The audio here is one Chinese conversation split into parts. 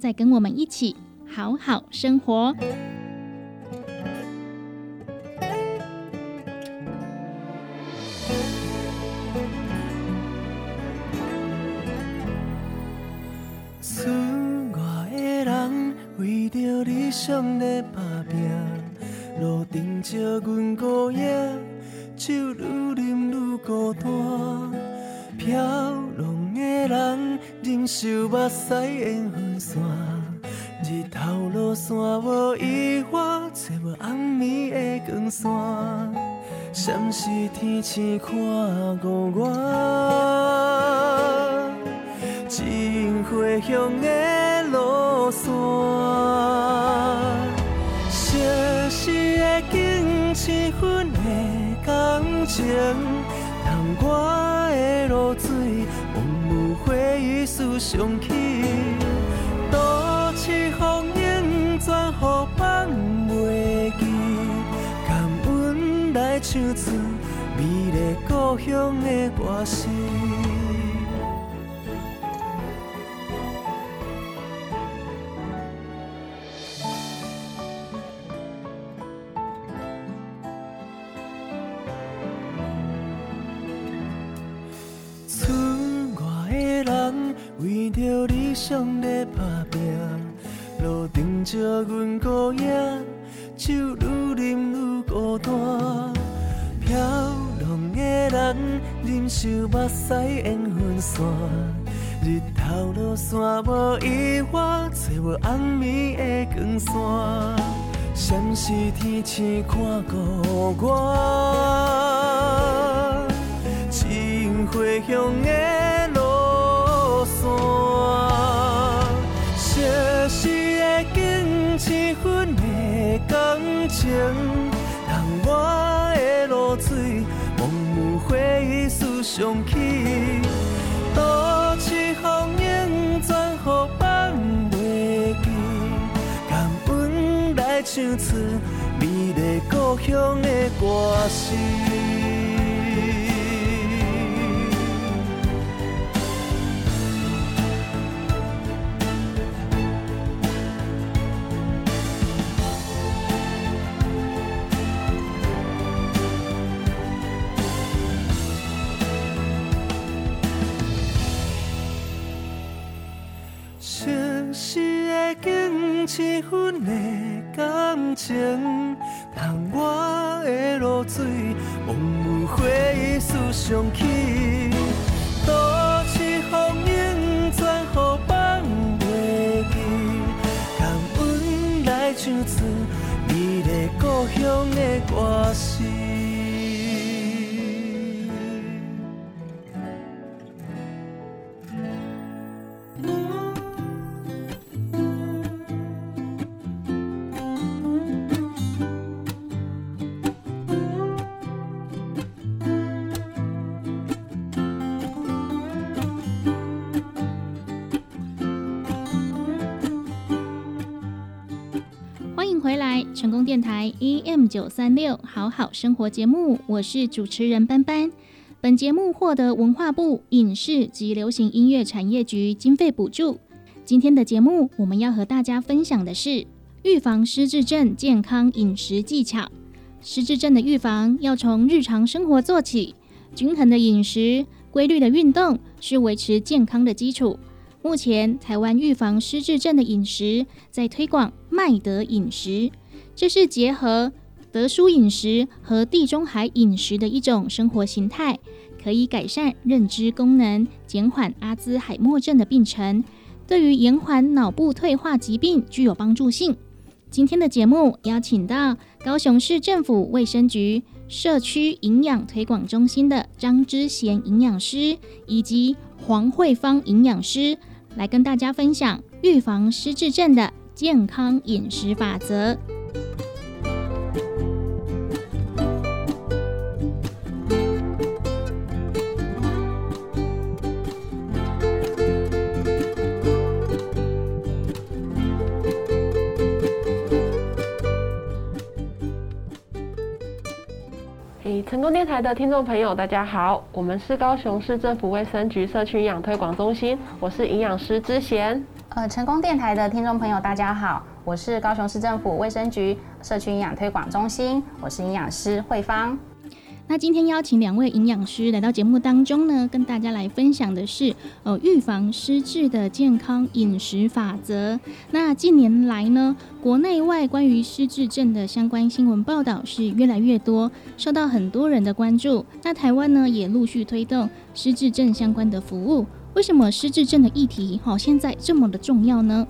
再跟我们一起好好生活。厝外的人为着理想在打拼，路顶借阮孤影，酒愈啉愈孤单，飘。的人忍受目屎缘分线，日头落山无意外，找无暗暝的光线，闪时天星看五月，真回乡的路线，城市的景，七分的感情，窗外的露水。回忆思想起，唱出美丽故乡的歌声。想在打拼，路顶借阮孤影，酒愈啉愈孤单，飘浪的人，忍受目屎缘分线。日头落山，无意外，找无红暝的光线。闪时天星看顾我，情花香的路线。熟悉的景，千分的感情，忆思想起。风影全乎放袂记，感恩来唱出美丽故乡的歌声。一份的感情，窗外的露水，蒙雾回忆思想起。都市风影全乎放袂记，感恩来唱出美丽故乡的歌声。九三六好好生活节目，我是主持人班班。本节目获得文化部影视及流行音乐产业局经费补助。今天的节目，我们要和大家分享的是预防失智症健康饮食技巧。失智症的预防要从日常生活做起，均衡的饮食、规律的运动是维持健康的基础。目前，台湾预防失智症的饮食在推广麦德饮食。这是结合德叔饮食和地中海饮食的一种生活形态，可以改善认知功能，减缓阿兹海默症的病程，对于延缓脑部退化疾病具有帮助性。今天的节目邀请到高雄市政府卫生局社区营养推广中心的张之贤营养师以及黄慧芳营养师，来跟大家分享预防失智症的健康饮食法则。成功电台的听众朋友，大家好，我们是高雄市政府卫生局社区营养推广中心，我是营养师之贤。呃，成功电台的听众朋友，大家好，我是高雄市政府卫生局社区营养推广中心，我是营养师慧芳。那今天邀请两位营养师来到节目当中呢，跟大家来分享的是呃预防失智的健康饮食法则。那近年来呢，国内外关于失智症的相关新闻报道是越来越多，受到很多人的关注。那台湾呢，也陆续推动失智症相关的服务。为什么失智症的议题好现在这么的重要呢？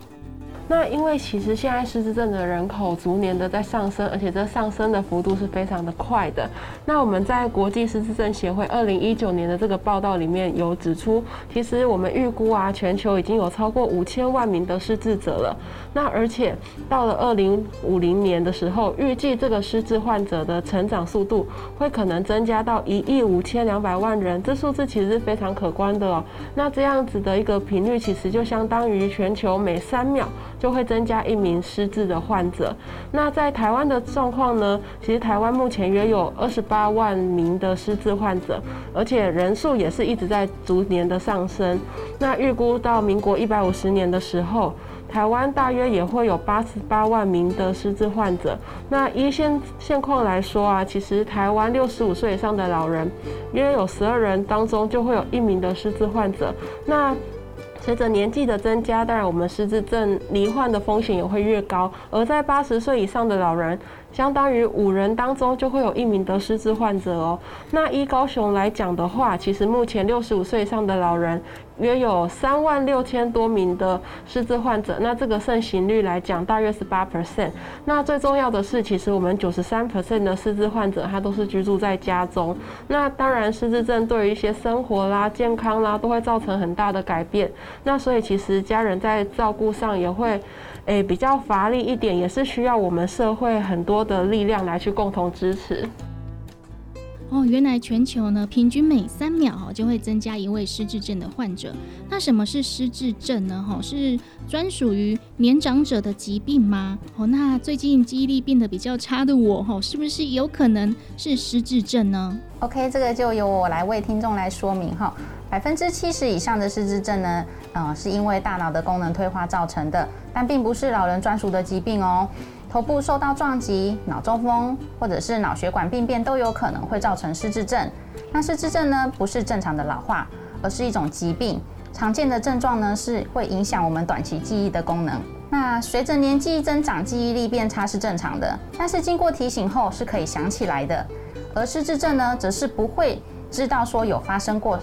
那因为其实现在失智症的人口逐年的在上升，而且这上升的幅度是非常的快的。那我们在国际失智症协会二零一九年的这个报道里面有指出，其实我们预估啊，全球已经有超过五千万名的失智者了。那而且到了二零五零年的时候，预计这个失智患者的成长速度会可能增加到一亿五千两百万人，这数字其实是非常可观的哦。那这样子的一个频率，其实就相当于全球每三秒。就会增加一名失智的患者。那在台湾的状况呢？其实台湾目前约有二十八万名的失智患者，而且人数也是一直在逐年的上升。那预估到民国一百五十年的时候，台湾大约也会有八十八万名的失智患者。那依现现况来说啊，其实台湾六十五岁以上的老人，约有十二人当中就会有一名的失智患者。那随着年纪的增加，当然我们失智症罹患的风险也会越高。而在八十岁以上的老人，相当于五人当中就会有一名得失智患者哦。那依高雄来讲的话，其实目前六十五岁以上的老人。约有三万六千多名的失智患者，那这个盛行率来讲，大约是八 percent。那最重要的是，其实我们九十三 percent 的失智患者，他都是居住在家中。那当然，失智症对于一些生活啦、健康啦，都会造成很大的改变。那所以，其实家人在照顾上也会，诶比较乏力一点，也是需要我们社会很多的力量来去共同支持。哦，原来全球呢，平均每三秒就会增加一位失智症的患者。那什么是失智症呢？哈，是专属于年长者的疾病吗？哦，那最近记忆力变得比较差的我，哈，是不是有可能是失智症呢？OK，这个就由我来为听众来说明哈。百分之七十以上的失智症呢，呃，是因为大脑的功能退化造成的，但并不是老人专属的疾病哦。头部受到撞击、脑中风或者是脑血管病变都有可能会造成失智症。那失智症呢，不是正常的老化，而是一种疾病。常见的症状呢，是会影响我们短期记忆的功能。那随着年纪增长，记忆力变差是正常的，但是经过提醒后是可以想起来的。而失智症呢，则是不会知道说有发生过，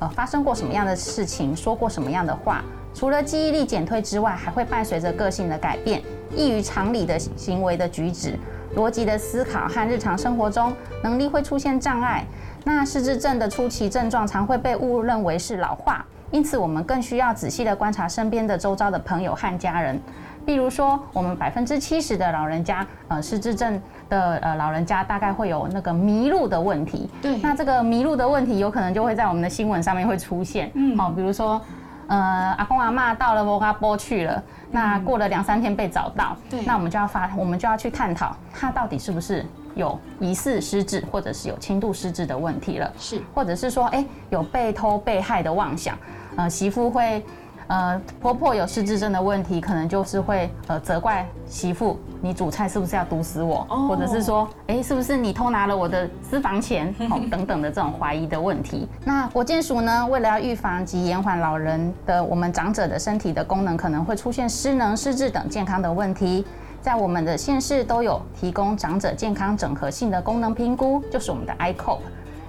呃，发生过什么样的事情，说过什么样的话。除了记忆力减退之外，还会伴随着个性的改变。异于常理的行为的举止、逻辑的思考和日常生活中能力会出现障碍。那失智症的初期症状常会被误认为是老化，因此我们更需要仔细的观察身边的周遭的朋友和家人。比如说，我们百分之七十的老人家，呃，失智症的呃老人家大概会有那个迷路的问题。对，那这个迷路的问题有可能就会在我们的新闻上面会出现。嗯，好，比如说。呃，阿公阿妈到了摩嘎波去了，那过了两三天被找到，对，那我们就要发，我们就要去探讨他到底是不是有疑似失智，或者是有轻度失智的问题了，是，或者是说，哎，有被偷被害的妄想，呃，媳妇会。呃，婆婆有失智症的问题，可能就是会呃责怪媳妇，你煮菜是不是要毒死我？或者是说，哎，是不是你偷拿了我的私房钱？哦，等等的这种怀疑的问题。那国健署呢，为了要预防及延缓老人的我们长者的身体的功能可能会出现失能、失智等健康的问题，在我们的县市都有提供长者健康整合性的功能评估，就是我们的 iCop，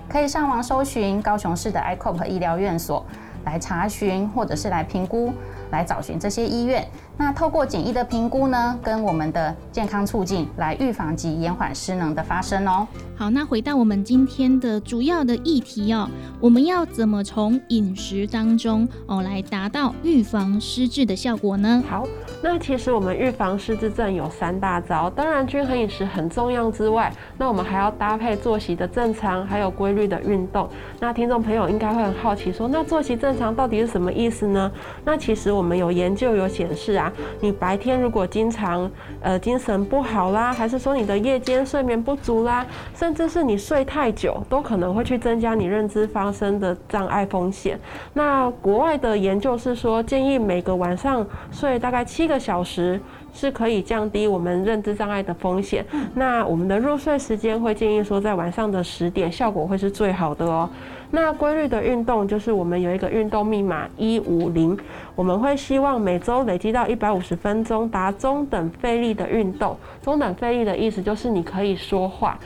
可以上网搜寻高雄市的 iCop 医疗院所。来查询或者是来评估，来找寻这些医院。那透过简易的评估呢，跟我们的健康促进来预防及延缓失能的发生哦。好，那回到我们今天的主要的议题哦，我们要怎么从饮食当中哦来达到预防失智的效果呢？好，那其实我们预防失智症有三大招，当然均衡饮食很重要之外，那我们还要搭配作息的正常，还有规律的运动。那听众朋友应该会很好奇说，那作息正常到底是什么意思呢？那其实我们有研究有显示啊。你白天如果经常呃精神不好啦，还是说你的夜间睡眠不足啦，甚至是你睡太久，都可能会去增加你认知发生的障碍风险。那国外的研究是说，建议每个晚上睡大概七个小时。是可以降低我们认知障碍的风险。那我们的入睡时间会建议说在晚上的十点，效果会是最好的哦。那规律的运动就是我们有一个运动密码一五零，我们会希望每周累积到一百五十分钟，达中等费力的运动。中等费力的意思就是你可以说话。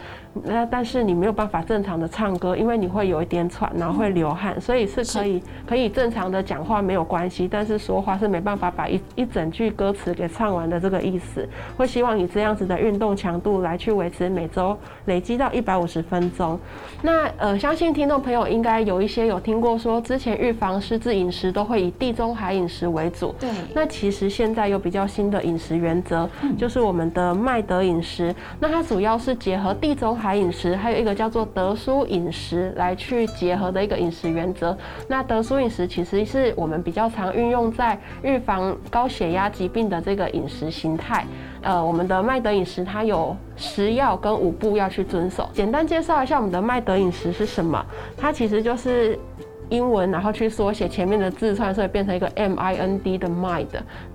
那但是你没有办法正常的唱歌，因为你会有一点喘，然后会流汗，所以是可以可以正常的讲话没有关系，但是说话是没办法把一一整句歌词给唱完的这个意思。会希望以这样子的运动强度来去维持每周累积到一百五十分钟。那呃，相信听众朋友应该有一些有听过说，之前预防失智饮食都会以地中海饮食为主。对。那其实现在有比较新的饮食原则，就是我们的麦德饮食。那它主要是结合地中海饮食还有一个叫做德苏饮食来去结合的一个饮食原则。那德苏饮食其实是我们比较常运用在预防高血压疾病的这个饮食形态。呃，我们的麦德饮食它有十要跟五步要去遵守。简单介绍一下我们的麦德饮食是什么？它其实就是英文，然后去缩写前面的字串，所以变成一个 M I N D 的 mind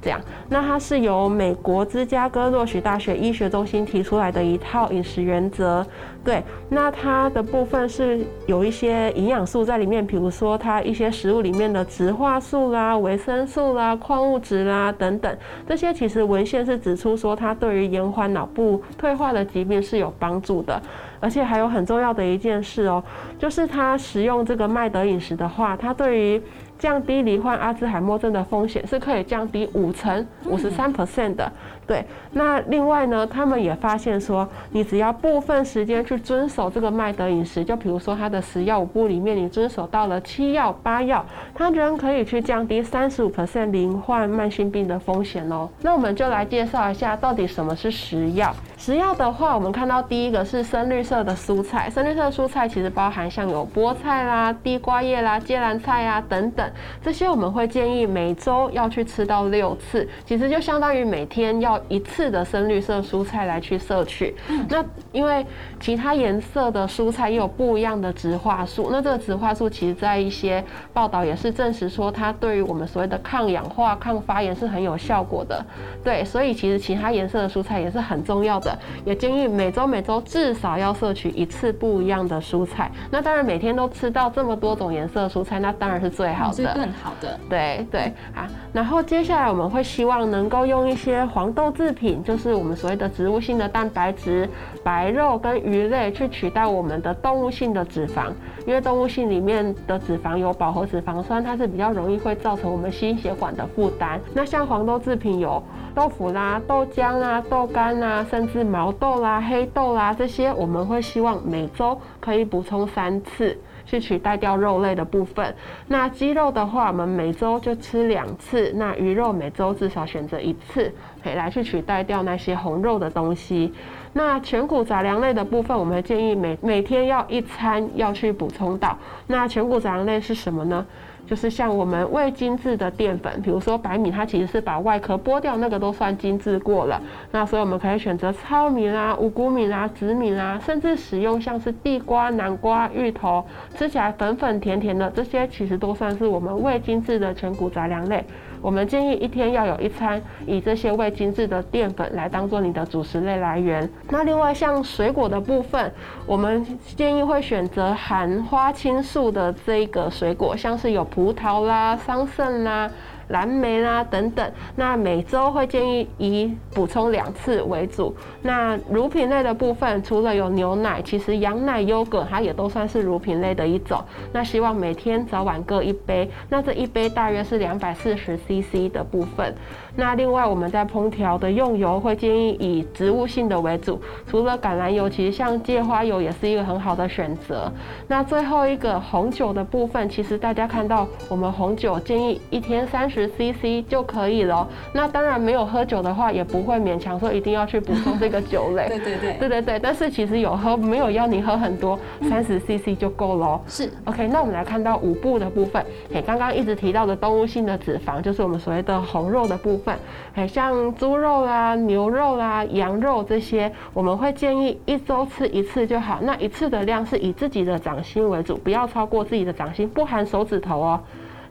这样。那它是由美国芝加哥洛许大学医学中心提出来的一套饮食原则。对，那它的部分是有一些营养素在里面，比如说它一些食物里面的植化素啦、维生素啦、矿物质啦等等，这些其实文献是指出说它对于延缓脑部退化的疾病是有帮助的。而且还有很重要的一件事哦，就是他食用这个麦德饮食的话，它对于降低罹患阿兹海默症的风险是可以降低五成五十三 percent 的。对，那另外呢，他们也发现说，你只要部分时间去遵守这个麦德饮食，就比如说它的十药五步里面，你遵守到了七药八药，它居然可以去降低三十五 percent 罹患慢性病的风险哦。那我们就来介绍一下，到底什么是食药。食药的话，我们看到第一个是深绿色的蔬菜，深绿色的蔬菜其实包含像有菠菜啦、地瓜叶啦、芥蓝菜啊等等，这些我们会建议每周要去吃到六次，其实就相当于每天要一次的深绿色蔬菜来去摄取。那因为其他颜色的蔬菜也有不一样的植化素，那这个植化素其实在一些报道也是证实说它对于我们所谓的抗氧化、抗发炎是很有效果的。对，所以其实其他颜色的蔬菜也是很重要的。也建议每周每周至少要摄取一次不一样的蔬菜。那当然每天都吃到这么多种颜色的蔬菜，那当然是最好的，是更好的。对对啊，然后接下来我们会希望能够用一些黄豆豆制品，就是我们所谓的植物性的蛋白质、白肉跟鱼类去取代我们的动物性的脂肪，因为动物性里面的脂肪有饱和脂肪酸，它是比较容易会造成我们心血管的负担。那像黄豆制品有。豆腐啦、豆浆啊、豆干啊，甚至毛豆啦、黑豆啦，这些我们会希望每周可以补充三次，去取代掉肉类的部分。那鸡肉的话，我们每周就吃两次。那鱼肉每周至少选择一次，可以来去取代掉那些红肉的东西。那全谷杂粮类的部分，我们建议每每天要一餐要去补充到。那全谷杂粮类是什么呢？就是像我们未精制的淀粉，比如说白米，它其实是把外壳剥掉，那个都算精制过了。那所以我们可以选择糙米啦、五谷米啦、紫米啦，甚至使用像是地瓜、南瓜、芋头，吃起来粉粉甜甜的，这些其实都算是我们未精制的全谷杂粮类。我们建议一天要有一餐以这些未精制的淀粉来当做你的主食类来源。那另外像水果的部分，我们建议会选择含花青素的这个水果，像是有葡萄啦、桑葚啦。蓝莓啦等等，那每周会建议以补充两次为主。那乳品类的部分，除了有牛奶，其实羊奶、优格它也都算是乳品类的一种。那希望每天早晚各一杯，那这一杯大约是两百四十 CC 的部分。那另外我们在烹调的用油会建议以植物性的为主，除了橄榄油，其实像芥花油也是一个很好的选择。那最后一个红酒的部分，其实大家看到我们红酒建议一天三十 CC 就可以了。那当然没有喝酒的话，也不会勉强说一定要去补充这个酒类。对 对对，对对对。但是其实有喝，没有要你喝很多，三十 CC 就够了。是。OK，那我们来看到五步的部分。嘿，刚刚一直提到的动物性的脂肪，就是我们所谓的红肉的部分。很像猪肉啦、牛肉啦、羊肉这些，我们会建议一周吃一次就好。那一次的量是以自己的掌心为主，不要超过自己的掌心，不含手指头哦。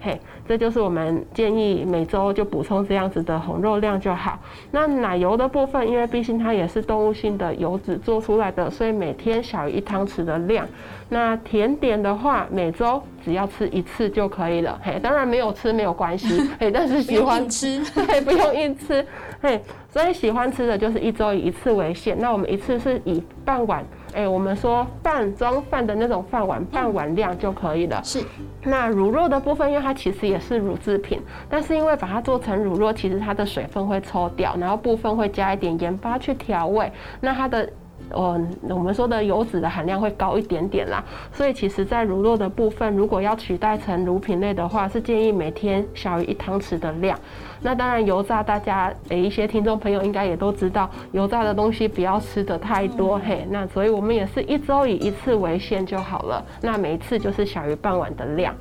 嘿，这就是我们建议每周就补充这样子的红肉量就好。那奶油的部分，因为毕竟它也是动物性的油脂做出来的，所以每天小于一汤匙的量。那甜点的话，每周只要吃一次就可以了。嘿，当然没有吃没有关系。嘿，但是喜欢吃，对，不用硬吃。嘿，所以喜欢吃的就是一周以一次为限。那我们一次是以半碗。哎，我们说半装饭的那种饭碗，半碗量就可以了。是。那乳酪的部分，因为它其实也是乳制品，但是因为把它做成乳酪，其实它的水分会抽掉，然后部分会加一点盐巴去调味，那它的。呃，我们说的油脂的含量会高一点点啦，所以其实，在乳酪的部分，如果要取代成乳品类的话，是建议每天小于一汤匙的量。那当然，油炸大家诶，一些听众朋友应该也都知道，油炸的东西不要吃的太多嘿。那所以我们也是一周以一次为限就好了，那每一次就是小于半碗的量。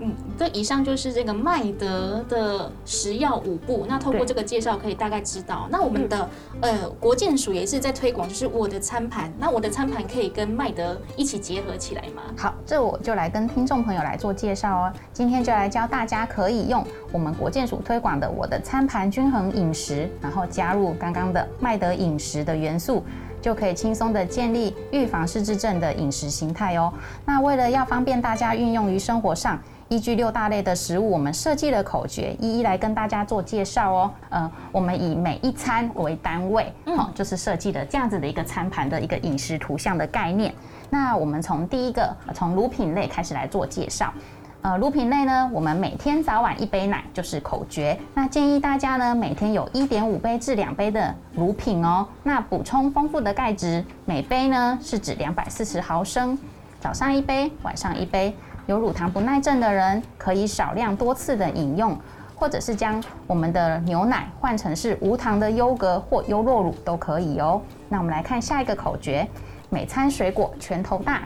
嗯，这以上就是这个麦德的食药五步。那透过这个介绍，可以大概知道，那我们的呃国健署也是在推广，就是我的餐盘。那我的餐盘可以跟麦德一起结合起来吗？好，这我就来跟听众朋友来做介绍哦。今天就来教大家可以用我们国健署推广的我的餐盘均衡饮食，然后加入刚刚的麦德饮食的元素。就可以轻松的建立预防失智症的饮食形态哦。那为了要方便大家运用于生活上，依据六大类的食物，我们设计了口诀，一一来跟大家做介绍哦。呃，我们以每一餐为单位，好，就是设计的这样子的一个餐盘的一个饮食图像的概念。那我们从第一个从乳品类开始来做介绍。呃，乳品类呢，我们每天早晚一杯奶就是口诀。那建议大家呢，每天有一点五杯至两杯的乳品哦。那补充丰富的钙质，每杯呢是指两百四十毫升，早上一杯，晚上一杯。有乳糖不耐症的人，可以少量多次的饮用，或者是将我们的牛奶换成是无糖的优格或优酪乳都可以哦。那我们来看下一个口诀：每餐水果拳头大，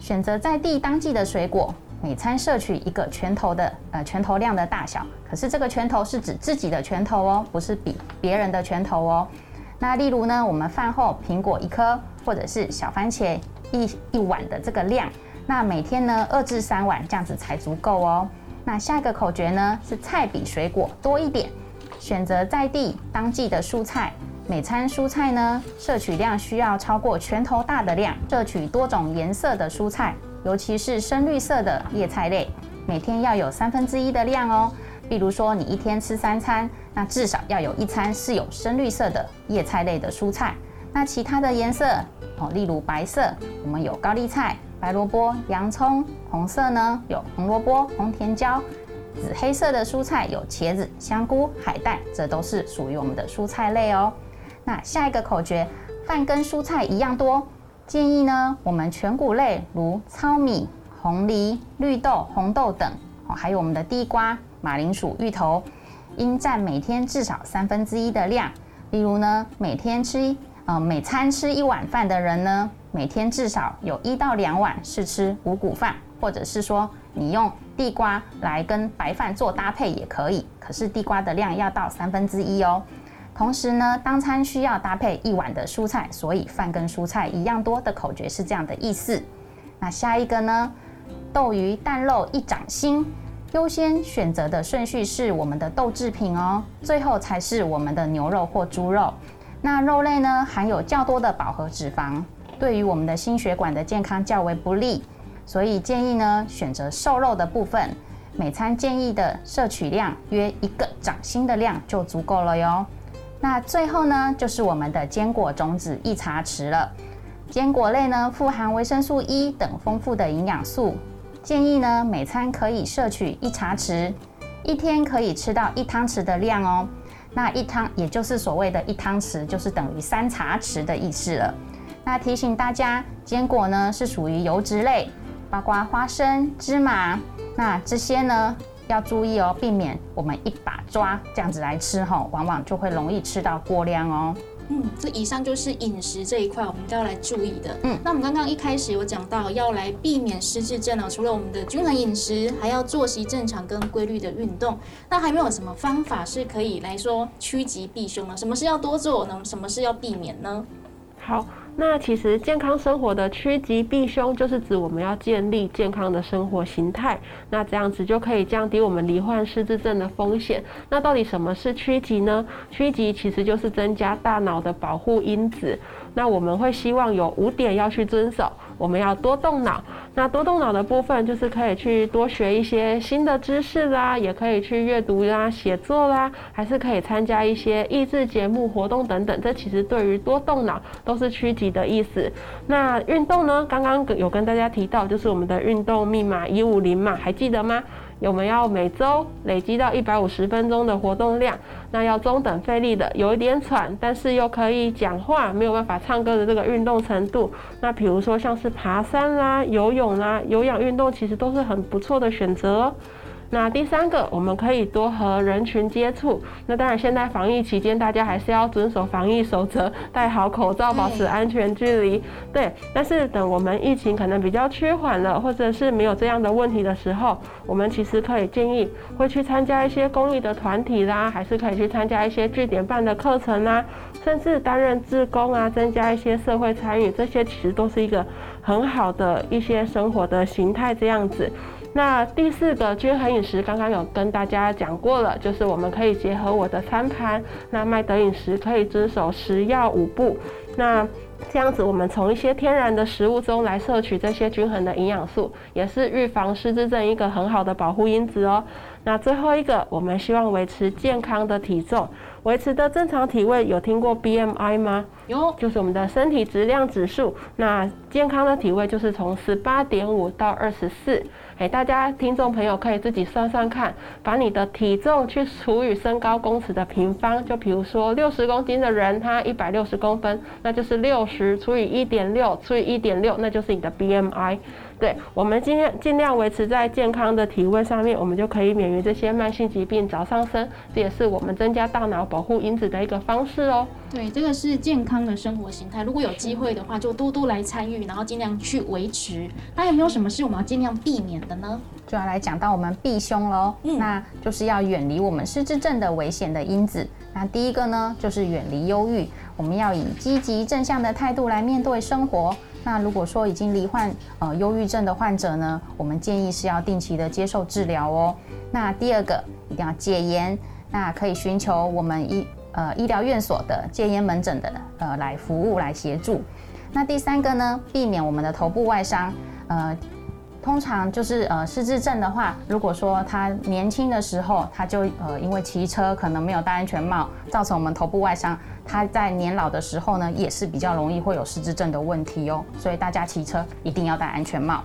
选择在地当季的水果。每餐摄取一个拳头的呃拳头量的大小，可是这个拳头是指自己的拳头哦，不是比别人的拳头哦。那例如呢，我们饭后苹果一颗，或者是小番茄一一碗的这个量，那每天呢二至三碗这样子才足够哦。那下一个口诀呢是菜比水果多一点，选择在地当季的蔬菜，每餐蔬菜呢摄取量需要超过拳头大的量，摄取多种颜色的蔬菜。尤其是深绿色的叶菜类，每天要有三分之一的量哦。比如说，你一天吃三餐，那至少要有一餐是有深绿色的叶菜类的蔬菜。那其他的颜色哦，例如白色，我们有高丽菜、白萝卜、洋葱；红色呢，有红萝卜、红甜椒；紫黑色的蔬菜有茄子、香菇、海带，这都是属于我们的蔬菜类哦。那下一个口诀，饭跟蔬菜一样多。建议呢，我们全谷类如糙米、红梨、绿豆、红豆等，哦，还有我们的地瓜、马铃薯、芋头，应占每天至少三分之一的量。例如呢，每天吃，呃，每餐吃一碗饭的人呢，每天至少有一到两碗是吃五谷饭，或者是说你用地瓜来跟白饭做搭配也可以，可是地瓜的量要到三分之一哦。同时呢，当餐需要搭配一碗的蔬菜，所以饭跟蔬菜一样多的口诀是这样的意思。那下一个呢，豆鱼蛋肉一掌心，优先选择的顺序是我们的豆制品哦，最后才是我们的牛肉或猪肉。那肉类呢，含有较多的饱和脂肪，对于我们的心血管的健康较为不利，所以建议呢选择瘦肉的部分，每餐建议的摄取量约一个掌心的量就足够了哟。那最后呢，就是我们的坚果种子一茶匙了。坚果类呢，富含维生素 E 等丰富的营养素，建议呢每餐可以摄取一茶匙，一天可以吃到一汤匙的量哦。那一汤也就是所谓的一汤匙，就是等于三茶匙的意思了。那提醒大家，坚果呢是属于油脂类，包括花生、芝麻，那这些呢。要注意哦，避免我们一把抓这样子来吃哈，往往就会容易吃到过量哦。嗯，这以上就是饮食这一块我们都要来注意的。嗯，那我们刚刚一开始有讲到要来避免失智症哦，除了我们的均衡饮食，还要作息正常跟规律的运动。那还没有什么方法是可以来说趋吉避凶呢？什么是要多做呢？什么是要避免呢？好。那其实健康生活的趋吉避凶，就是指我们要建立健康的生活形态，那这样子就可以降低我们罹患失智症的风险。那到底什么是趋吉呢？趋吉其实就是增加大脑的保护因子。那我们会希望有五点要去遵守，我们要多动脑。那多动脑的部分就是可以去多学一些新的知识啦，也可以去阅读啦、写作啦，还是可以参加一些益智节目活动等等。这其实对于多动脑都是趋吉的意思。那运动呢？刚刚有跟大家提到，就是我们的运动密码一五零嘛，还记得吗？我们要每周累积到一百五十分钟的活动量，那要中等费力的，有一点喘，但是又可以讲话，没有办法唱歌的这个运动程度。那比如说像是爬山啦、游泳啦、有氧运动，其实都是很不错的选择。那第三个，我们可以多和人群接触。那当然，现在防疫期间，大家还是要遵守防疫守则，戴好口罩，保持安全距离。对。但是等我们疫情可能比较趋缓了，或者是没有这样的问题的时候，我们其实可以建议会去参加一些公益的团体啦，还是可以去参加一些据点办的课程啦，甚至担任志工啊，增加一些社会参与，这些其实都是一个很好的一些生活的形态这样子。那第四个均衡饮食，刚刚有跟大家讲过了，就是我们可以结合我的餐盘。那麦德饮食可以遵守食药五步。那这样子，我们从一些天然的食物中来摄取这些均衡的营养素，也是预防失智症一个很好的保护因子哦。那最后一个，我们希望维持健康的体重，维持的正常体位。有听过 BMI 吗？有，就是我们的身体质量指数。那健康的体位就是从十八点五到二十四。哎，大家听众朋友可以自己算算看，把你的体重去除以身高公尺的平方，就比如说六十公斤的人，他一百六十公分，那就是六十除以一点六除以一点六，那就是你的 BMI。对我们今天尽量维持在健康的体位上面，我们就可以免于这些慢性疾病早上升，这也是我们增加大脑保护因子的一个方式哦。对，这个是健康的生活形态。如果有机会的话，就多多来参与，然后尽量去维持。那有没有什么是我们要尽量避免的呢？就要来讲到我们避凶喽。嗯，那就是要远离我们失智症的危险的因子。那第一个呢，就是远离忧郁。我们要以积极正向的态度来面对生活。那如果说已经罹患呃忧郁症的患者呢，我们建议是要定期的接受治疗哦。那第二个一定要戒烟，那可以寻求我们医呃医疗院所的戒烟门诊的呃来服务来协助。那第三个呢，避免我们的头部外伤，呃。通常就是呃失智症的话，如果说他年轻的时候他就呃因为骑车可能没有戴安全帽，造成我们头部外伤，他在年老的时候呢也是比较容易会有失智症的问题哦。所以大家骑车一定要戴安全帽。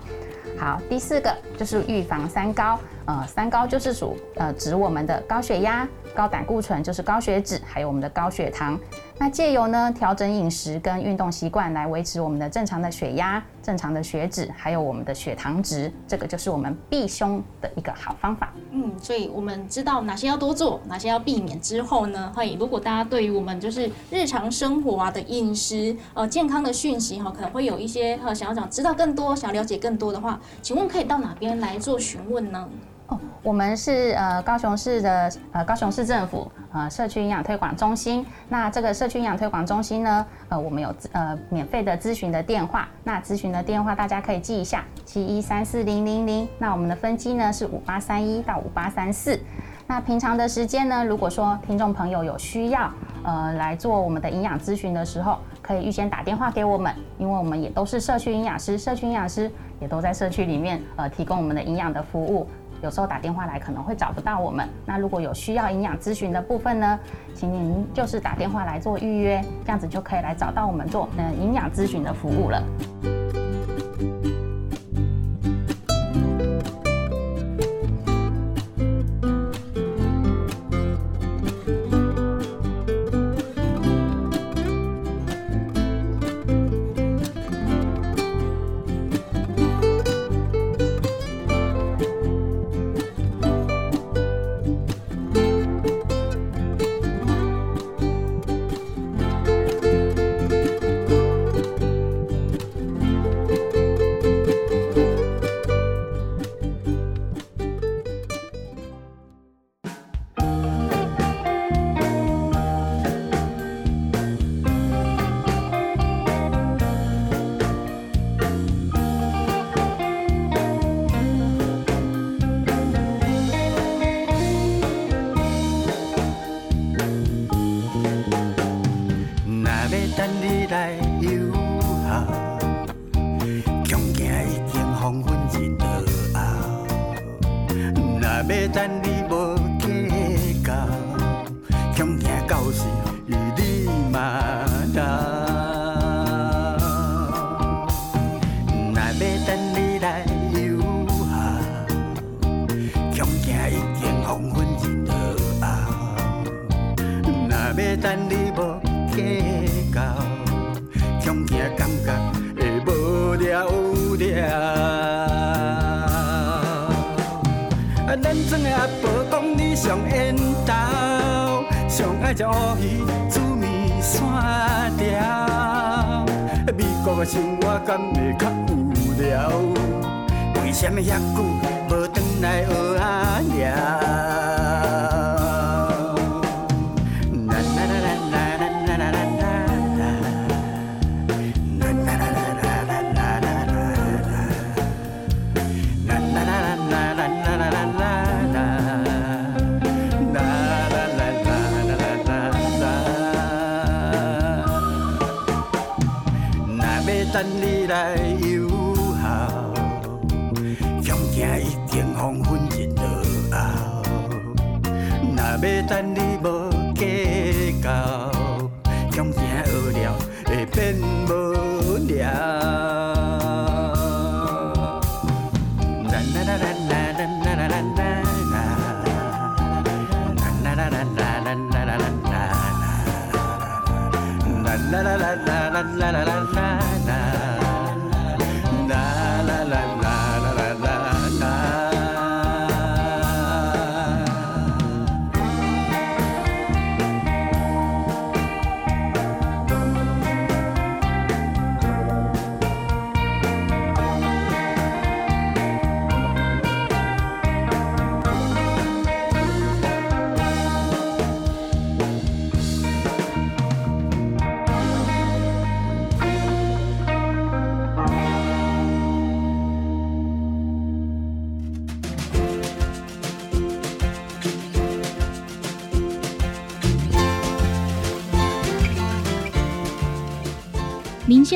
好，第四个就是预防三高，呃三高就是属呃指我们的高血压、高胆固醇，就是高血脂，还有我们的高血糖。那借由呢调整饮食跟运动习惯来维持我们的正常的血压、正常的血脂，还有我们的血糖值，这个就是我们避凶的一个好方法。嗯，所以我们知道哪些要多做，哪些要避免之后呢，会如果大家对于我们就是日常生活啊的饮食呃健康的讯息哈，可能会有一些呃想要讲知道更多、想了解更多的话，请问可以到哪边来做询问呢？哦，我们是呃高雄市的呃高雄市政府呃社区营养推广中心。那这个社区营养推广中心呢，呃我们有呃免费的咨询的电话。那咨询的电话大家可以记一下，七一三四零零零。那我们的分机呢是五八三一到五八三四。那平常的时间呢，如果说听众朋友有需要呃来做我们的营养咨询的时候，可以预先打电话给我们，因为我们也都是社区营养师，社区营养师也都在社区里面呃提供我们的营养的服务。有时候打电话来可能会找不到我们，那如果有需要营养咨询的部分呢，请您就是打电话来做预约，这样子就可以来找到我们做嗯营养咨询的服务了。到穷尽学了会变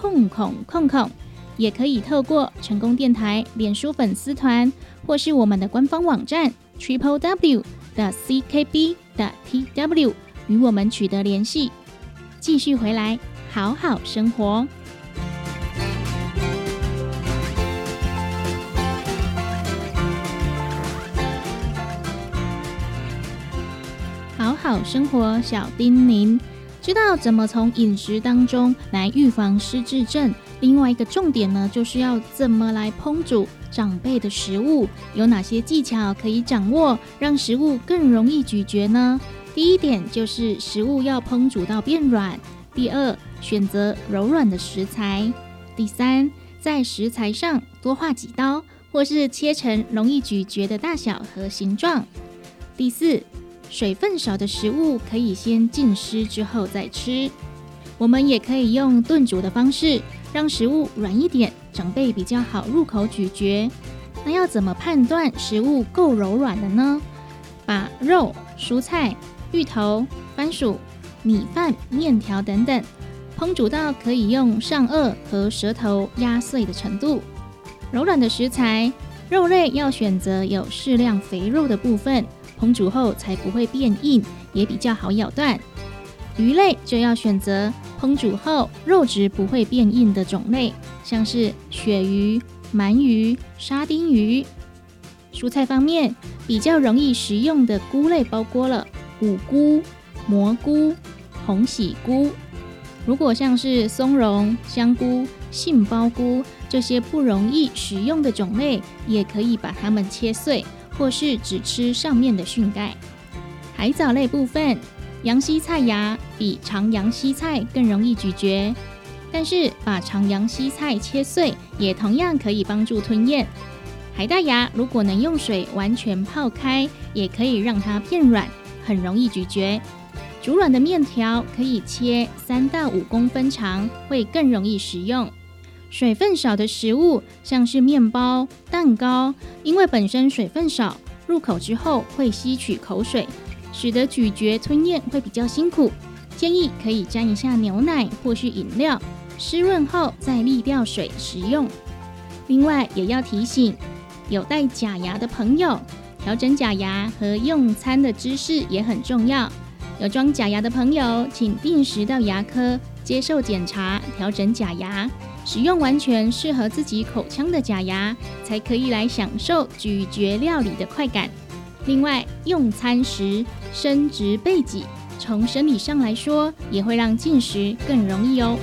空空空空，也可以透过成功电台脸书粉丝团，或是我们的官方网站 triple w 的 ckb 的 tw 与我们取得联系。继续回来，好好生活，好好生活小叮咛。知道怎么从饮食当中来预防失智症。另外一个重点呢，就是要怎么来烹煮长辈的食物，有哪些技巧可以掌握，让食物更容易咀嚼呢？第一点就是食物要烹煮到变软。第二，选择柔软的食材。第三，在食材上多画几刀，或是切成容易咀嚼的大小和形状。第四。水分少的食物可以先浸湿之后再吃。我们也可以用炖煮的方式，让食物软一点，长辈比较好入口咀嚼。那要怎么判断食物够柔软的呢？把肉、蔬菜、芋头、番薯、米饭、面条等等烹煮到可以用上颚和舌头压碎的程度。柔软的食材，肉类要选择有适量肥肉的部分。烹煮后才不会变硬，也比较好咬断。鱼类就要选择烹煮后肉质不会变硬的种类，像是鳕鱼、鳗鱼、沙丁鱼。蔬菜方面，比较容易食用的菇类包括了五菇、蘑菇、红喜菇。如果像是松茸、香菇、杏鲍菇这些不容易食用的种类，也可以把它们切碎。或是只吃上面的菌盖。海藻类部分，洋西菜芽比长洋西菜更容易咀嚼，但是把长洋西菜切碎也同样可以帮助吞咽。海带芽如果能用水完全泡开，也可以让它变软，很容易咀嚼。煮软的面条可以切三到五公分长，会更容易食用。水分少的食物，像是面包、蛋糕，因为本身水分少，入口之后会吸取口水，使得咀嚼吞咽会比较辛苦。建议可以沾一下牛奶或是饮料，湿润后再沥掉水食用。另外也要提醒，有戴假牙的朋友，调整假牙和用餐的姿势也很重要。有装假牙的朋友，请定时到牙科接受检查，调整假牙，使用完全适合自己口腔的假牙，才可以来享受咀嚼料理的快感。另外，用餐时伸直背脊，从生理上来说，也会让进食更容易哦。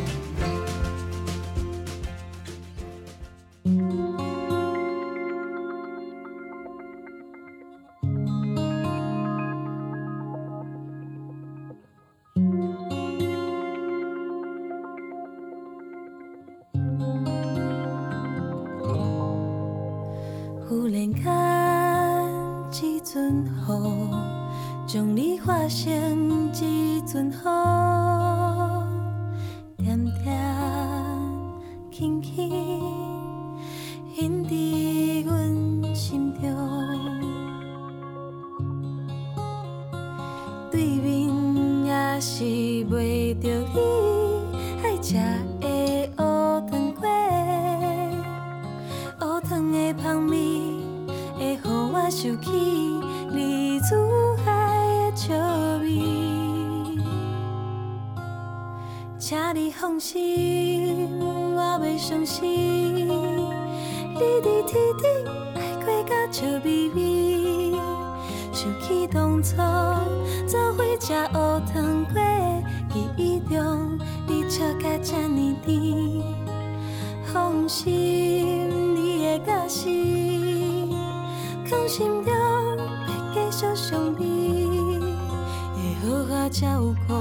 笑眯眯，想起当初做回家学糖粿，记忆中你笑甲这呢甜，放心你的假使，放心中别继续想你，会好好照顾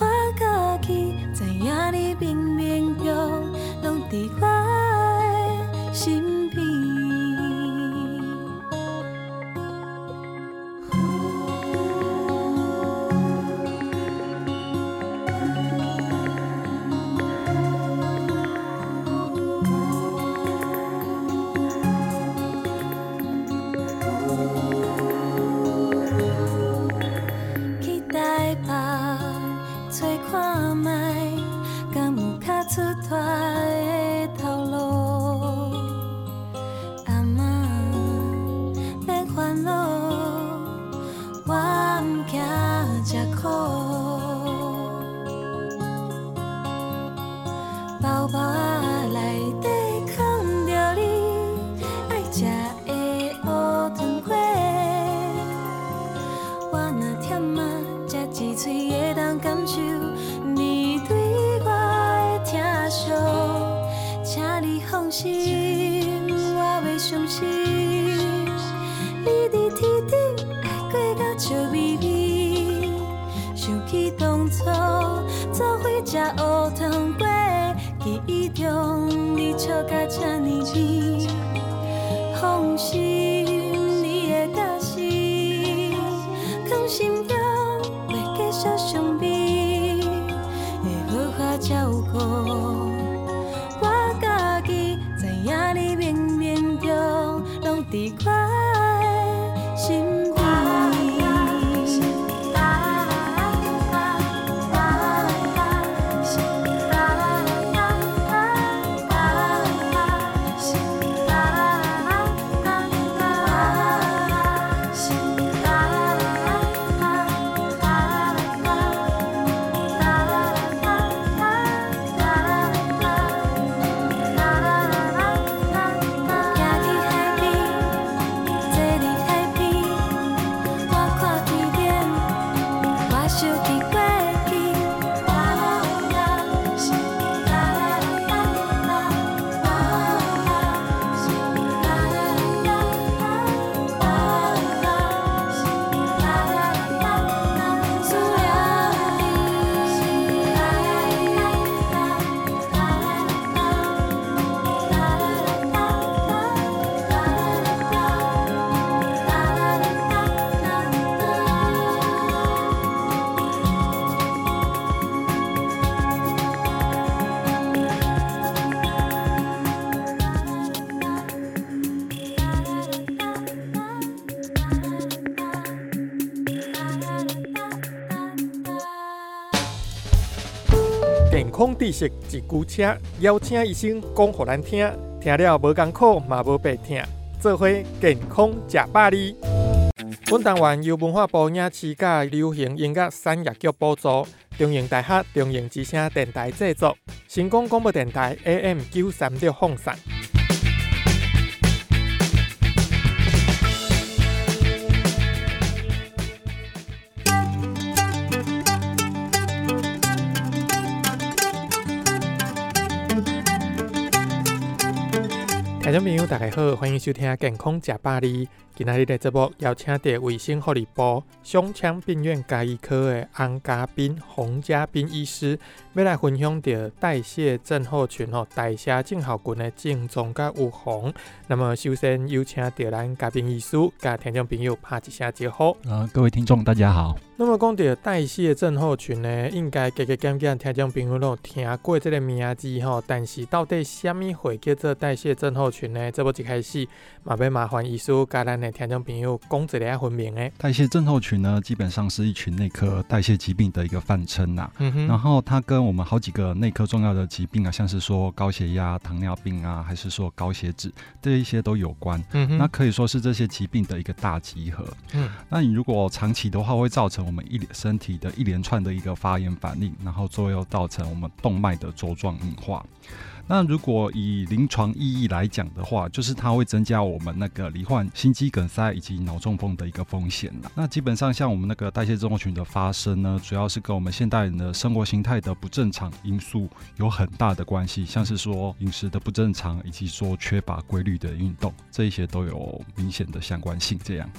我自己，知影你明明中拢伫我。照顾我，自己知影你绵绵中，拢伫我。识一句车，邀请医生讲互咱听，听了无艰苦嘛无白听。做伙健康食百里。本单元由文化部影视甲流行音乐产业局补助，中影大学中影之声电台制作，成功广播电台 AM 九三六放送。听众朋友，大家好，欢迎收听《健康食百里》。今仔日的节目邀请到卫生福利部胸腔病院加医科的安嘉斌、洪嘉斌医师，要来分享到代谢症候群吼、代谢症候群的症状甲预防。那么，首先有请到咱嘉宾医师，甲听众朋友拍一声招呼。呃，各位听众，大家好。那么讲到代谢症候群呢，应该加加减减听众朋友都有听过这个名字吼，但是到底什么会叫做代谢症候群呢？这不一开始，嘛要麻烦医师甲咱的听众朋友讲一下分明诶。代谢症候群呢，基本上是一群内科代谢疾病的一个泛称呐。嗯哼，然后它跟我们好几个内科重要的疾病啊，像是说高血压、糖尿病啊，还是说高血脂，这一些都有关。嗯哼，那可以说是这些疾病的一个大集合。嗯，那你如果长期的话，会造成我我们一身体的一连串的一个发炎反应，然后最后造成我们动脉的粥状硬化。那如果以临床意义来讲的话，就是它会增加我们那个罹患心肌梗塞以及脑中风的一个风险啦。那基本上像我们那个代谢症候群的发生呢，主要是跟我们现代人的生活形态的不正常因素有很大的关系，像是说饮食的不正常，以及说缺乏规律的运动，这一些都有明显的相关性。这样。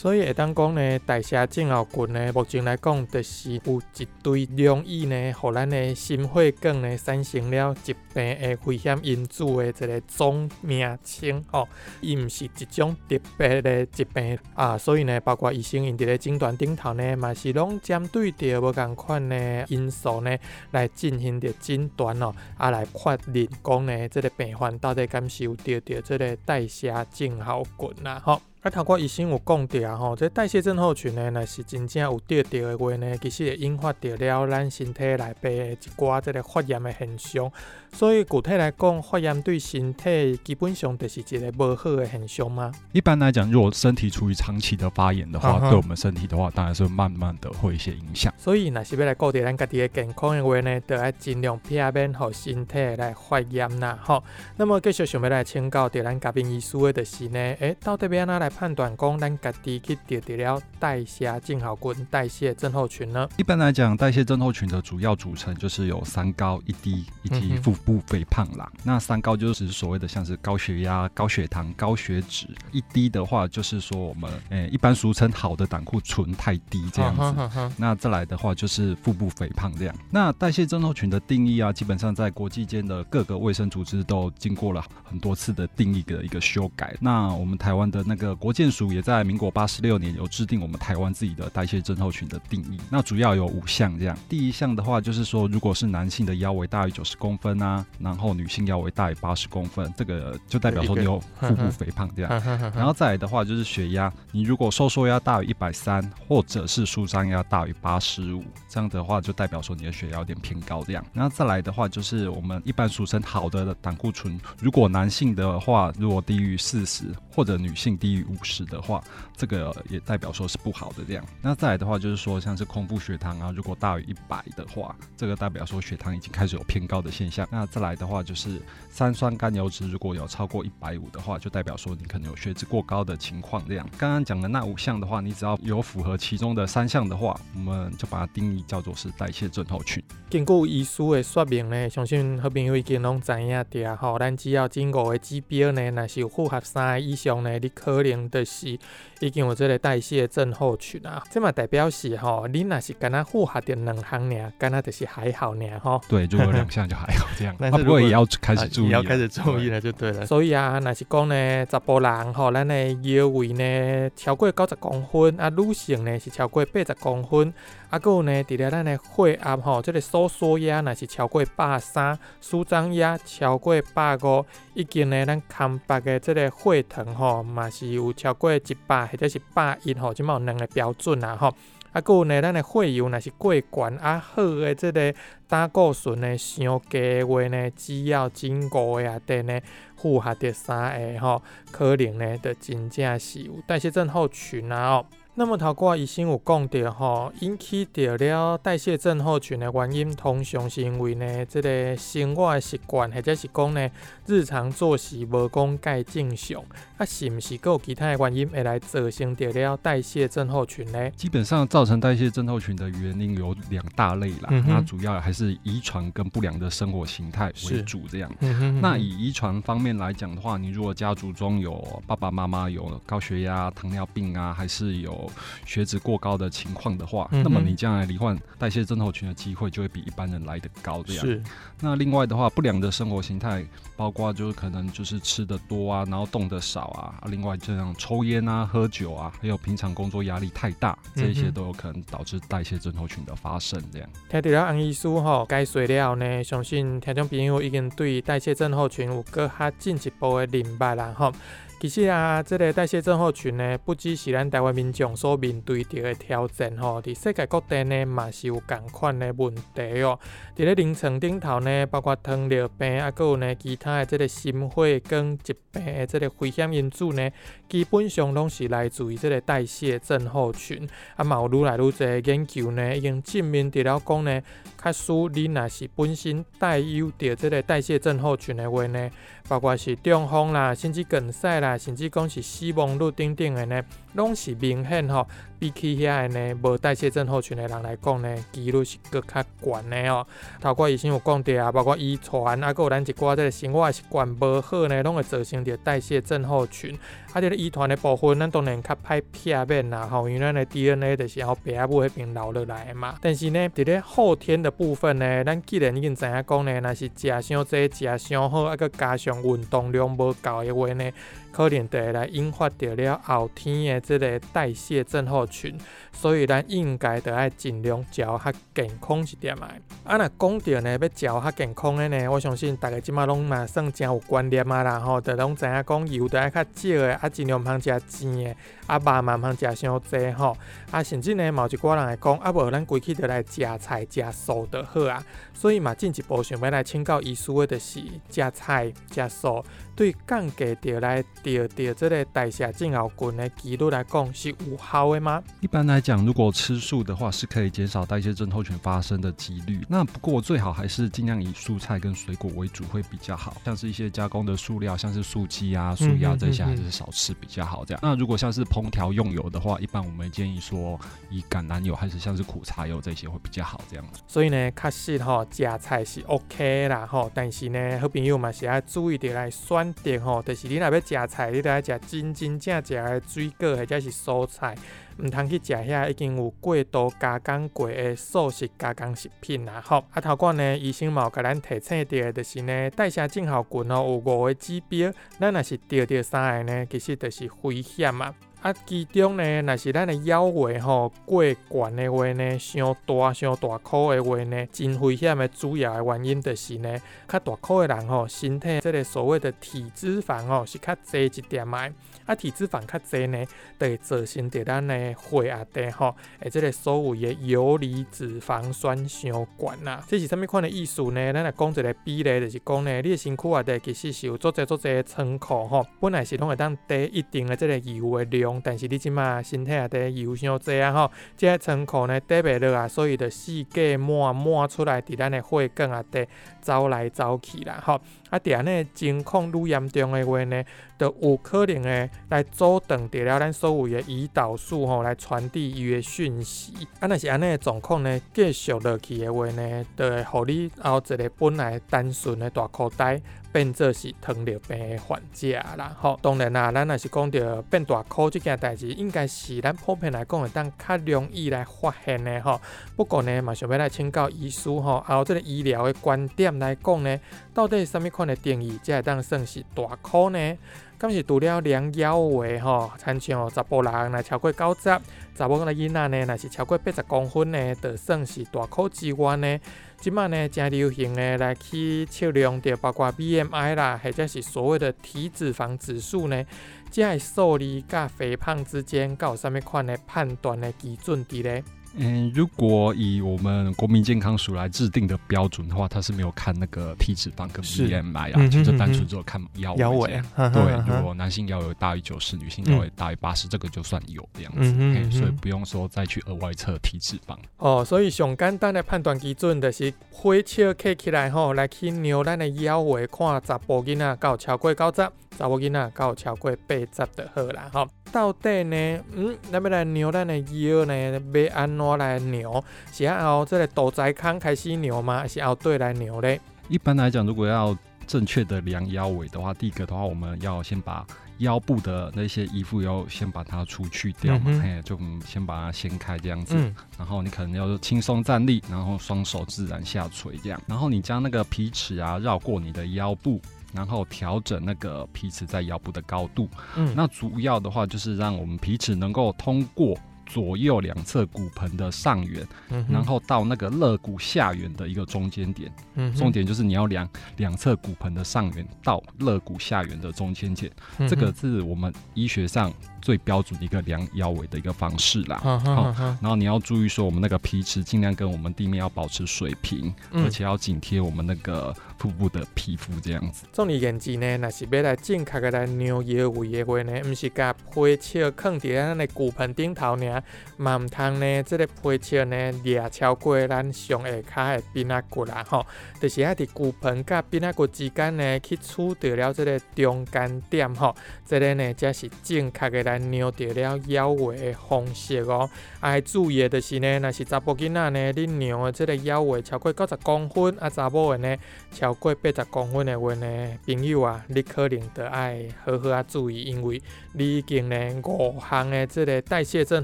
所以会当讲呢，代谢症候群呢，目前来讲，就是有一堆容易呢，互咱的心血管呢产生了疾病的危险因子的一个总名称吼，伊毋是一种特别的疾病啊，所以呢，包括医生因伫咧诊断顶头呢，嘛是拢针对着无共款的因素呢，来进行着诊断哦，啊来确认讲呢，即个病患到底敢是有得着即个代谢症候群啦吼。啊，头过医生有讲着吼，这代谢症候群呢，若是真正有得着的话呢，其实会引发着了咱身体内边的一寡即个发炎的现象。所以具体来讲，发炎对身体基本上就是一个无好的现象吗？一般来讲，如果身体处于长期的发炎的话，嗯对我们身体的话，当然是慢慢的会一些影响。所以，若是要来顾着咱家己的健康的话呢，就要尽量避免互身体来发炎啦吼。那么，继续想要来请教着咱嘉宾医师的就是呢，诶，到底要安怎来判断讲咱家己去得着了代谢症候群、代谢症候群呢？一般来讲，代谢症候群的主要组成就是有三高一低以及腹部肥胖啦。那三高就是所谓的像是高血压、高血糖、高血脂；一低的话就是说我们诶、一般俗称好的胆固醇太低这样子。那再来的话就是腹部肥胖这样。那代谢症候群的定义啊，基本上在国际间的各个卫生组织都经过了很多次的定义的一个修改。那我们台湾的那个国健署也在民国八十六年有制定我们台湾自己的代谢症候群的定义。那主要有五项这样。第一项的话就是说，如果是男性的腰围大于九十公分啊，然后女性腰围大于八十公分，这个就代表说你有腹部肥胖这样。然后再来的话就是血压，你如果收缩压大于一百三，或者是舒张压大于八十五，这样的话就代表说你的血压有点偏高这样。然后再来的话就是我们一般俗称好的胆固醇，如果男性的话如果低于四十，或者女性低于五十的话，这个也代表说是不好的量。那再来的话就是说像是空腹血糖啊，如果大于一百的话，这个代表说血糖已经开始有偏高的现象。那再来的话就是三酸甘油脂如果有超过一百五的话，就代表说你可能有血脂过高的情况。这样，刚刚讲的那五项的话，你只要有符合其中的三项的话，我们就把它定义叫做是代谢症候群。经过医师的说明呢，相信好朋友已经拢知影的吼。咱只要这五个指标呢，若是有符合三个以上呢，你可能就是已经有这个代谢症候群啊。这嘛代表是吼，你若是敢若复合的两项呢，敢若就是还好呢吼。对，如果有两项就还好这样。但啊是如果不过也要开始注意了，也要开始注意了，就对了。所以啊，若是讲呢，查甫人吼，咱的腰围呢超过九十公分，啊，女性呢是超过八十公分，啊，还有呢，伫咧咱的血压吼，这个收缩压若是超过百三，舒张压超过百五，以及呢，咱空白的这个血糖吼，嘛是有超过一百或者是百一吼，即嘛有两个标准啦吼。啊，佮有呢，咱的血油若是过悬啊，好的即个胆固醇呢伤低话呢，只要经过个啊等呢，符合着三个吼，可能呢，就真正是有代谢症候群啊哦。那么头挂医生有讲到吼，引起着了代谢症候群的原因，通常是因为呢，即个生活的习惯，或者是讲呢，日常作息无讲介正常，啊，是毋是佮有其他的原因会来造成着了代谢症候群呢？基本上造成代谢症候群的原因有两大类啦，嗯那主要还是遗传跟不良的生活形态为主这样。嗯哼那以遗传方面来讲的话，你如果家族中有爸爸妈妈有高血压、糖尿病啊，还是有血脂过高的情况的话，嗯那么你将来罹患代谢症候群的机会就会比一般人来得高。这样。是那另外的话，不良的生活形态包括就是可能就是吃的多啊，然后动的少啊，啊另外这样抽烟啊、喝酒啊，还有平常工作压力太大，这一些都有可能导致代谢症候群的发生。这样。听到了安医师吼解说了呢，相信听众朋友已经对代谢症候群有更较进一步的明白啦吼。其实啊，这个代谢症候群呢，不只是咱台湾民众所面对着的挑战吼，伫世界各地呢，嘛是有共款的问题哦。伫咧临床顶头呢，包括糖尿病啊，佮有呢其他的这个心血管疾病的这个危险因子呢，基本上拢是来自于这个代谢症候群。啊，嘛有愈来愈侪的研究呢，已经证明伫了讲呢，假使你若是本身带有着这个代谢症候群的话呢，包括是中风啦、甚至梗塞啦，甚至讲是死亡率等等的呢，拢是明显吼，比起遐的呢无代谢症候群的人来讲呢，几率是搁较悬的哦。头挂医生有讲着啊，包括遗传啊，佮有咱一寡这个生活习惯无好呢，拢会造成着代谢症候群。啊，这个遗传的部分，咱当然较歹避免啦，吼，因为咱的 DNA 就是后爸母迄边留落来的嘛。但是呢，伫咧后天的部分呢，咱既然已经知影讲呢，若是食伤济、食伤好，啊，佮加上运动量无够的话呢，可能就会来引发着了后天的这个代谢症候群。所以咱应该就爱尽量食较健康一点来。啊，若讲到呢，要食较健康的呢，我相信大家即马拢嘛算真有观念啊啦吼，就拢知影讲油就爱较少的，啊尽量毋通食甜的，啊肉嘛毋通食伤济吼。啊，甚至呢，嘛有一寡人会讲，啊无咱规气就来食菜食素就好啊。所以嘛进一步想要来请教医师的，就是食菜食素对降低着来得着这个代谢症候群的几率来讲是有效的吗？一般来讲，如果吃素的话，是可以减少代谢症候群发生的几率。那不过最好还是尽量以蔬菜跟水果为主会比较好，像是一些加工的塑料，像是素鸡啊、素鸭嗯这些，还是少吃比较好。这样。那如果像是烹调用油的话，一般我们建议说以橄榄油还是像是苦茶油这些会比较好。这样子。所以呢，确实吼，加菜是 OK 啦吼，但是呢，好朋友嘛是要注意着来选择吼，就是你若要食菜，你得爱食真真正正的水果或者是蔬菜，毋通去食遐已经有过度加工过的素食加工食品啦吼。啊，头管呢，医生嘛有甲咱提醒着，就是呢，代谢症候群吼有五个指标，咱若是着着三个呢，其实就是危险啊。啊，其中呢，若是咱的腰围吼过悬的话呢，伤大、伤大口的话呢，真危险的主要的原因就是呢，较大口的人吼，身体这个所谓的体脂肪吼是较侪一点的。啊，体脂肪较济呢，就会造成着咱的血压低吼，诶，这个所谓的游离脂肪酸相悬啦。这是啥物款的意思呢？咱来讲一个比例，就是讲呢，你的身躯啊底其实是有足侪足济的仓库吼，本来是拢会当低一定的这个油的量，但是你即马身体啊底油伤济啊吼，这个仓库呢底袂落啊，所以就四界满满出来伫咱的血管啊底走来走去啦吼。啊，伫安尼情况愈严重的话呢，就有可能诶来阻断着了咱所谓的胰岛素吼来传递伊的讯息。啊，若是安尼的状况呢，继续落去的话呢，就会互你后一个本来单纯的大口袋。变做是糖尿病的患者啦，吼，当然啦，咱若是讲到变大箍即件代志，应该是咱普遍来讲会当较容易来发现的吼。不过呢，嘛想要来请教医师吼，还有这个医疗的观点来讲呢，到底是什物款的定义才会当算是大箍呢？敢是除了量腰围吼，亲像查甫人若超过九十，查某个囡仔呢，若是超过八十公分呢，就算是大箍之外呢。即摆呢，正流行的来去测量着，包括 BMI 啦，或者是所谓的体脂肪指数呢，即系数字甲肥胖之间，佮有啥物款的判断的基准伫咧？嗯，如果以我们国民健康署来制定的标准的话，它是没有看那个体脂肪跟 BMI 嗯哼啊，就是单纯只有看腰腰围围这样。啊，对，如果男性腰围大于九十，女性腰围大于八十，这个就算有这样子，所以不用说再去额外测体脂肪。哦，所以上简单的判断基准就是火笑刻起来吼，来去量咱的腰围，看查甫囡仔有超过九十，查某囡仔有超过八十就好啦吼。到底呢，嗯，咱要来量咱的腰呢，要安怎来量？是要后这个肚脐腔开始量吗？还是后对来量呢？一般来讲，如果要正确的量腰围的话，第一个的话，我们要先把腰部的那些衣服要先把它除去掉嘛，嗯嘿，就嗯先把它掀开这样子。嗯然后你可能要轻松站立，然后双手自然下垂这样。然后你将那个皮尺啊绕过你的腰部，然后调整那个皮尺在腰部的高度。嗯，那主要的话就是让我们皮尺能够通过左右两侧骨盆的上缘，嗯然后到那个肋骨下缘的一个中间点。嗯重点就是你要量两侧骨盆的上缘到肋骨下缘的中间点，嗯这个是我们医学上最标准的一个量腰围的一个方式啦。哈哈哈哈，然后你要注意说，我们那个皮尺尽量跟我们地面要保持水平，嗯而且要紧贴我们那个腹部的皮肤这样子。总而言之呢，那是要来正确的来量腰围的话呢，毋是甲皮尺放伫咱的骨盆顶头呢，嘛毋通呢，这、个皮尺呢掠超过咱上下骹的边仔骨啦吼，就是爱伫骨盆甲边仔骨之间呢去取得了这个中间点吼，这、个呢才是正确的来量到了腰围的方式哦。啊，注意的就是呢，若是查甫囡仔呢，你量的即个腰围超过九十公分，啊查某的呢。超过八十公分的话呢，朋友啊，你可能得爱好好啊注意，因为你已经呢五项的这个代谢症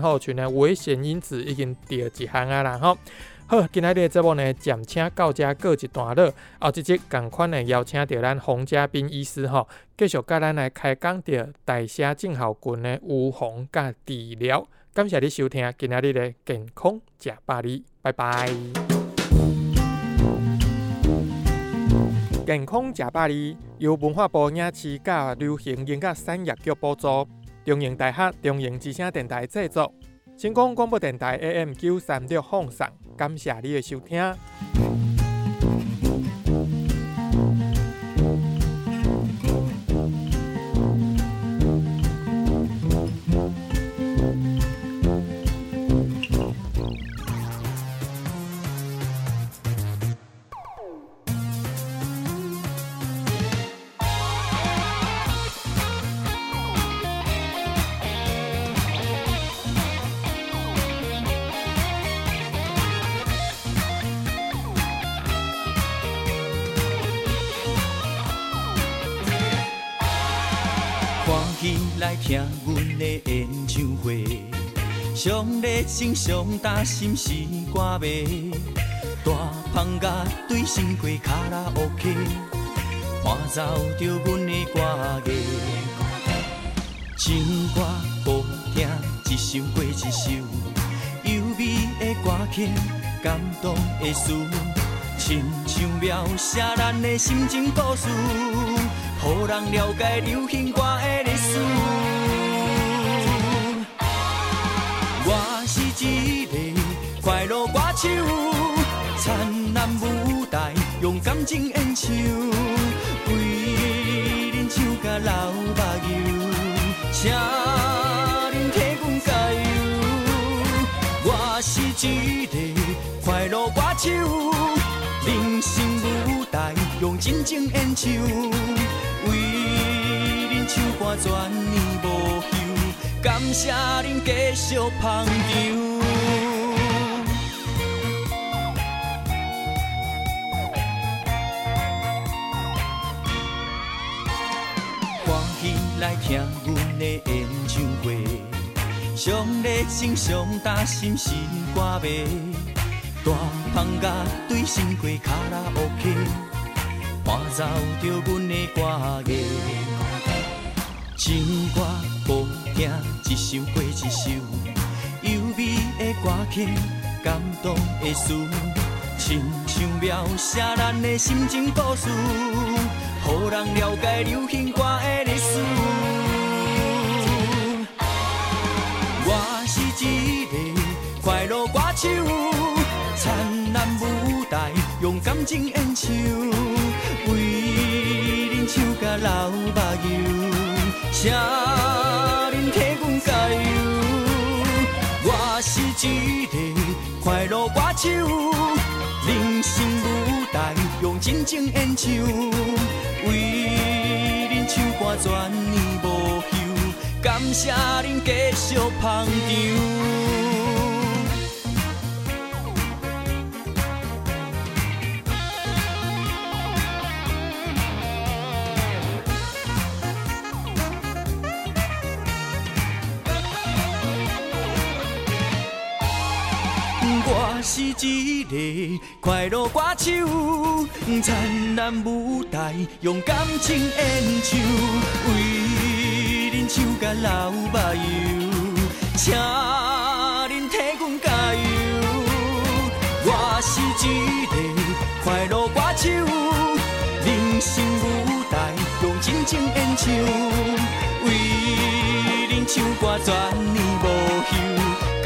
候群的危险因子已经第一项啊啦吼。好，今仔日的节目呢，暂请到这告一段落。后一集共款的邀请到咱洪家斌医师吼，继续甲咱来开讲到代谢症候群的预防甲治疗。感谢你收听今仔日的健康食百里，拜拜。健康食百里由文化部影视甲流行音乐产业局补助，中营大学中营之声电台制作，成功广播电台 AM 九三六放送，感谢你的收听。演唱会，上热情上大心是歌迷，大胖甲对心过卡拉 OK，伴奏着阮的歌艺，情歌好听一首过一首，优美的歌曲，感动的事，亲像描写咱的心情故事。互人了解流行歌的历史。一个快乐歌手，灿烂舞台用感情演唱，为恁唱甲流目油，请恁替阮加油。我是一个快乐歌手，人生舞台用真情演唱。为恁唱歌全年无休，感谢恁继续捧场。欢喜来听阮的演唱会，上热情上大心是歌迷，大胖甲对心过卡拉 OK。伴奏着阮的歌艺，情歌好听一首过一首，优美的歌曲，感动的事，亲像描写咱的心情故事，互人了解流行歌的历史。我是一个快乐歌手，灿烂舞台用感情演唱，为恁唱甲流目油，一个快乐歌手，人生舞台用真情演唱，为恁唱歌全年无休，感谢恁继续捧场。是一个快乐歌手，灿烂舞台用感情演唱，为恁唱甲流目油，请恁替阮加油。我是一个快乐歌手，人生舞台用真情演唱，为恁唱歌全年无休。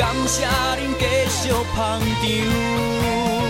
感谢恁继续捧场。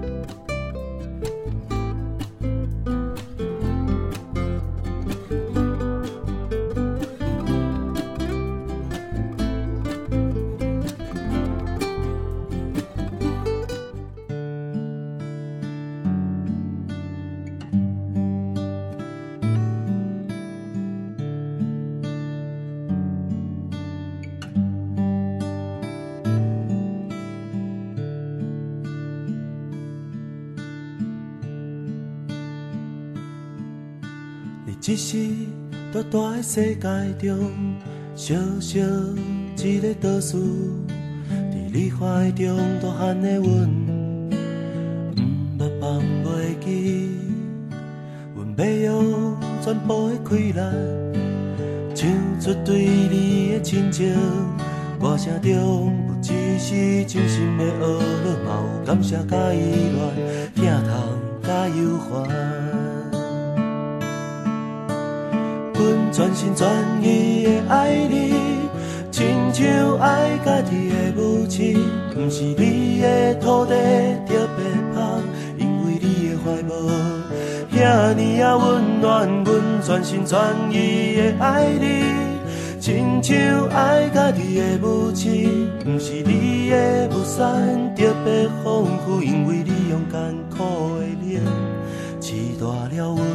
世界中，小小一个岛屿，伫你怀中大汉的阮，毋捌放袂记，阮要用全部的开力，唱出对你的亲情。歌声中不只是真心的呵乐，嘛有感谢甲依恋，疼痛甲忧烦。全心全意的爱你，亲像爱家己的母亲。不是你的土地特别香，因为你的怀抱遐尼啊温暖。阮全心全意的爱你，亲像爱家己的母亲。不是你的雨伞特别丰富，因为你用艰苦的脸饲大了阮。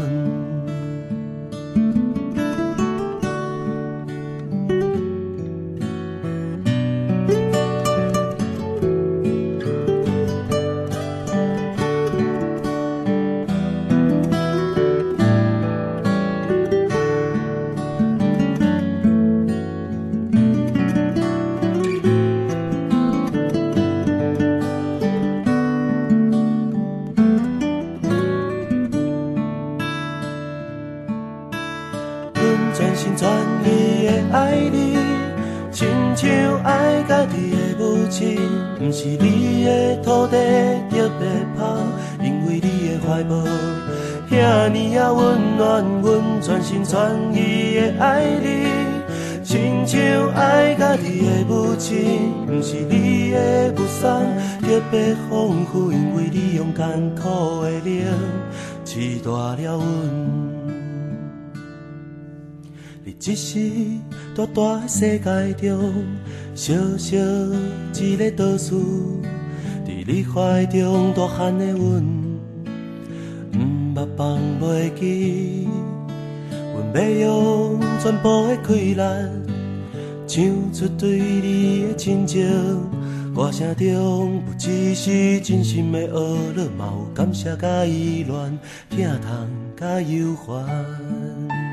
艰苦的灵饲大了阮。你只是大大的世界中，小小一个岛屿，在你怀中大汉的阮，毋捌放袂记，阮要用全部的快乐。唱出对你的亲情，歌声中不只是真心的呵乐，嘛有感谢甲依恋，疼痛甲忧烦。